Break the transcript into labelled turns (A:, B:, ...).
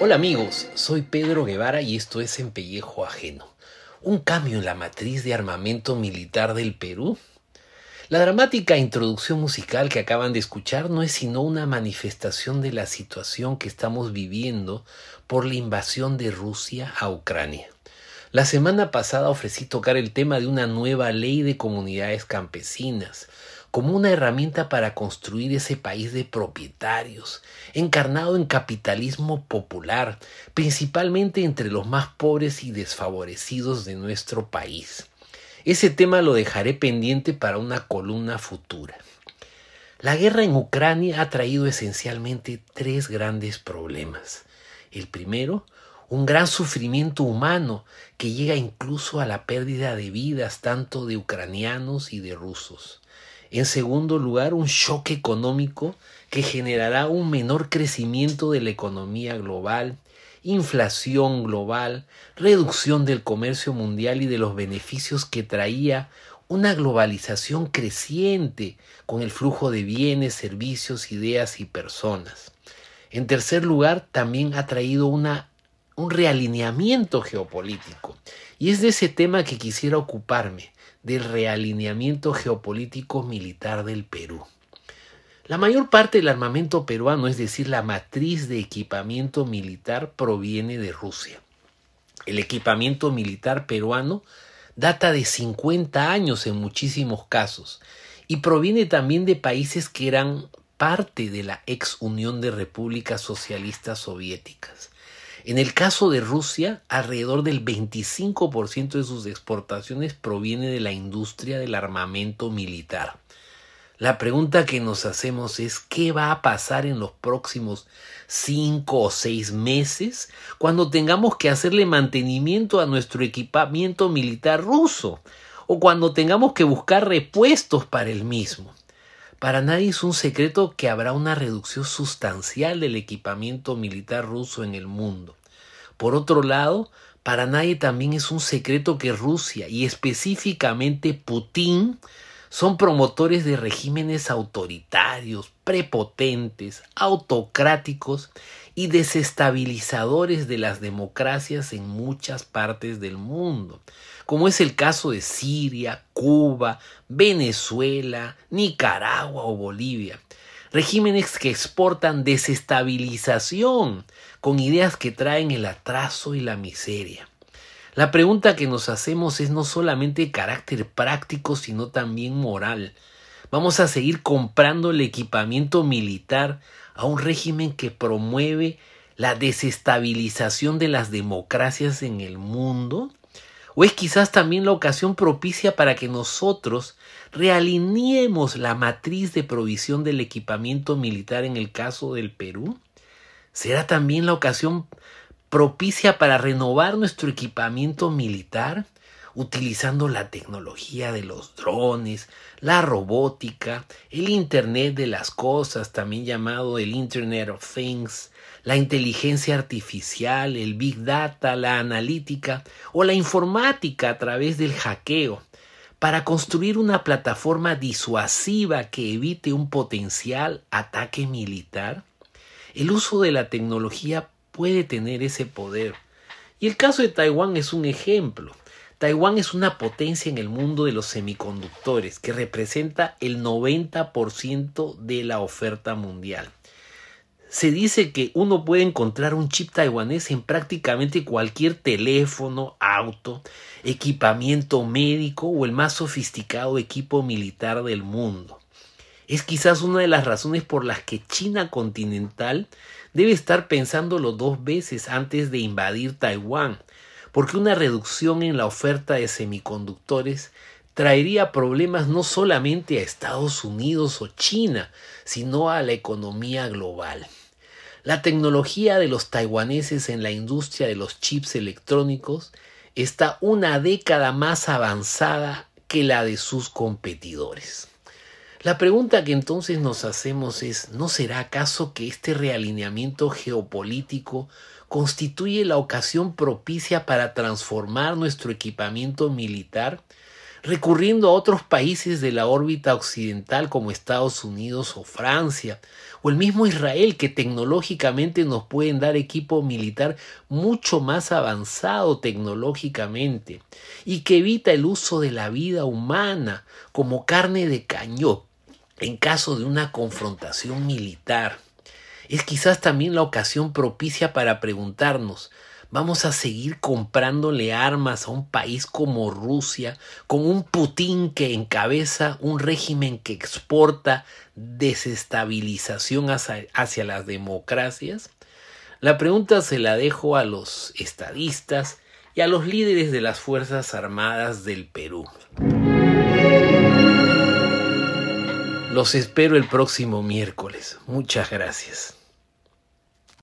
A: Hola amigos, soy Pedro Guevara y esto es En Pellejo Ajeno. Un cambio en la matriz de armamento militar del Perú. La dramática introducción musical que acaban de escuchar no es sino una manifestación de la situación que estamos viviendo por la invasión de Rusia a Ucrania. La semana pasada ofrecí tocar el tema de una nueva ley de comunidades campesinas, como una herramienta para construir ese país de propietarios, encarnado en capitalismo popular, principalmente entre los más pobres y desfavorecidos de nuestro país. Ese tema lo dejaré pendiente para una columna futura. La guerra en Ucrania ha traído esencialmente tres grandes problemas. El primero, un gran sufrimiento humano que llega incluso a la pérdida de vidas tanto de ucranianos y de rusos. En segundo lugar, un shock económico que generará un menor crecimiento de la economía global, inflación global, reducción del comercio mundial y de los beneficios que traía una globalización creciente con el flujo de bienes, servicios, ideas y personas. En tercer lugar, también ha traído una, un realineamiento geopolítico. Y es de ese tema que quisiera ocuparme, del realineamiento geopolítico militar del Perú. La mayor parte del armamento peruano, es decir, la matriz de equipamiento militar, proviene de Rusia. El equipamiento militar peruano data de 50 años en muchísimos casos y proviene también de países que eran parte de la ex Unión de Repúblicas Socialistas Soviéticas. En el caso de Rusia, alrededor del 25% de sus exportaciones proviene de la industria del armamento militar. La pregunta que nos hacemos es ¿qué va a pasar en los próximos cinco o seis meses cuando tengamos que hacerle mantenimiento a nuestro equipamiento militar ruso o cuando tengamos que buscar repuestos para el mismo? Para nadie es un secreto que habrá una reducción sustancial del equipamiento militar ruso en el mundo. Por otro lado, para nadie también es un secreto que Rusia y específicamente Putin son promotores de regímenes autoritarios, prepotentes, autocráticos y desestabilizadores de las democracias en muchas partes del mundo como es el caso de Siria, Cuba, Venezuela, Nicaragua o Bolivia. Regímenes que exportan desestabilización con ideas que traen el atraso y la miseria. La pregunta que nos hacemos es no solamente de carácter práctico, sino también moral. Vamos a seguir comprando el equipamiento militar a un régimen que promueve la desestabilización de las democracias en el mundo ¿O es quizás también la ocasión propicia para que nosotros realineemos la matriz de provisión del equipamiento militar en el caso del Perú? ¿Será también la ocasión propicia para renovar nuestro equipamiento militar? Utilizando la tecnología de los drones, la robótica, el Internet de las Cosas, también llamado el Internet of Things, la inteligencia artificial, el big data, la analítica o la informática a través del hackeo, para construir una plataforma disuasiva que evite un potencial ataque militar? El uso de la tecnología puede tener ese poder. Y el caso de Taiwán es un ejemplo. Taiwán es una potencia en el mundo de los semiconductores que representa el 90% de la oferta mundial. Se dice que uno puede encontrar un chip taiwanés en prácticamente cualquier teléfono, auto, equipamiento médico o el más sofisticado equipo militar del mundo. Es quizás una de las razones por las que China continental debe estar pensándolo dos veces antes de invadir Taiwán, porque una reducción en la oferta de semiconductores traería problemas no solamente a Estados Unidos o China, sino a la economía global. La tecnología de los taiwaneses en la industria de los chips electrónicos está una década más avanzada que la de sus competidores. La pregunta que entonces nos hacemos es, ¿no será acaso que este realineamiento geopolítico constituye la ocasión propicia para transformar nuestro equipamiento militar, recurriendo a otros países de la órbita occidental como Estados Unidos o Francia, o el mismo Israel que tecnológicamente nos pueden dar equipo militar mucho más avanzado tecnológicamente y que evita el uso de la vida humana como carne de cañón en caso de una confrontación militar. Es quizás también la ocasión propicia para preguntarnos Vamos a seguir comprándole armas a un país como Rusia, con un Putin que encabeza un régimen que exporta desestabilización hacia, las democracias. La pregunta se la dejo a los estadistas y a los líderes de las Fuerzas Armadas del Perú. Los espero el próximo miércoles. Muchas gracias.